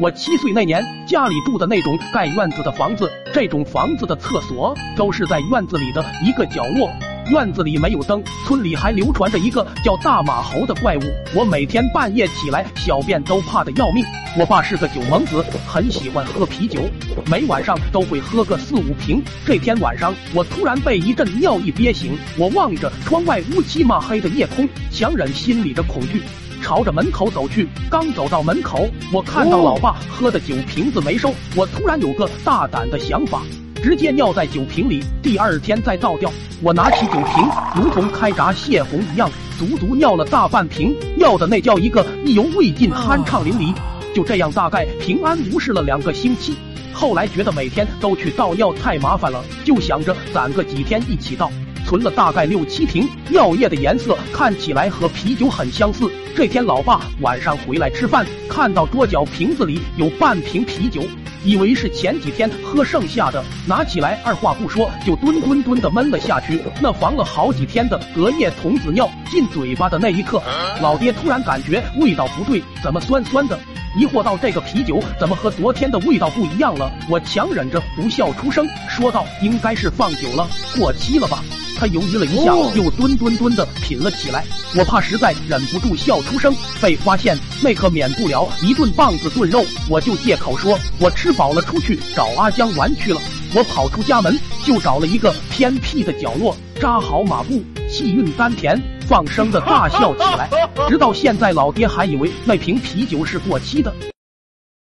我七岁那年，家里住的那种盖院子的房子，这种房子的厕所都是在院子里的一个角落。院子里没有灯，村里还流传着一个叫大马猴的怪物。我每天半夜起来小便都怕的要命。我爸是个酒蒙子，很喜欢喝啤酒，每晚上都会喝个四五瓶。这天晚上，我突然被一阵尿意憋醒，我望着窗外乌漆嘛黑的夜空，强忍心里的恐惧，朝着门口走去。刚走到门口，我看到老爸喝的酒瓶子没收，我突然有个大胆的想法。直接尿在酒瓶里，第二天再倒掉。我拿起酒瓶，如同开闸泄洪一样，足足尿了大半瓶，尿的那叫一个意犹未尽，酣畅淋漓。就这样，大概平安无事了两个星期。后来觉得每天都去倒尿太麻烦了，就想着攒个几天一起倒，存了大概六七瓶。尿液的颜色看起来和啤酒很相似。这天，老爸晚上回来吃饭，看到桌角瓶子里有半瓶啤酒。以为是前几天喝剩下的，拿起来二话不说就吨吨吨的闷了下去。那防了好几天的隔夜童子尿进嘴巴的那一刻，老爹突然感觉味道不对，怎么酸酸的？疑惑到这个啤酒怎么和昨天的味道不一样了？我强忍着不笑出声，说道：“应该是放久了，过期了吧。”他犹豫了一下，又蹲蹲蹲的品了起来。我怕实在忍不住笑出声，被发现，那可免不了一顿棒子炖肉。我就借口说，我吃饱了，出去找阿江玩去了。我跑出家门，就找了一个偏僻的角落，扎好马步，气韵丹田，放声的大笑起来。直到现在，老爹还以为那瓶啤酒是过期的。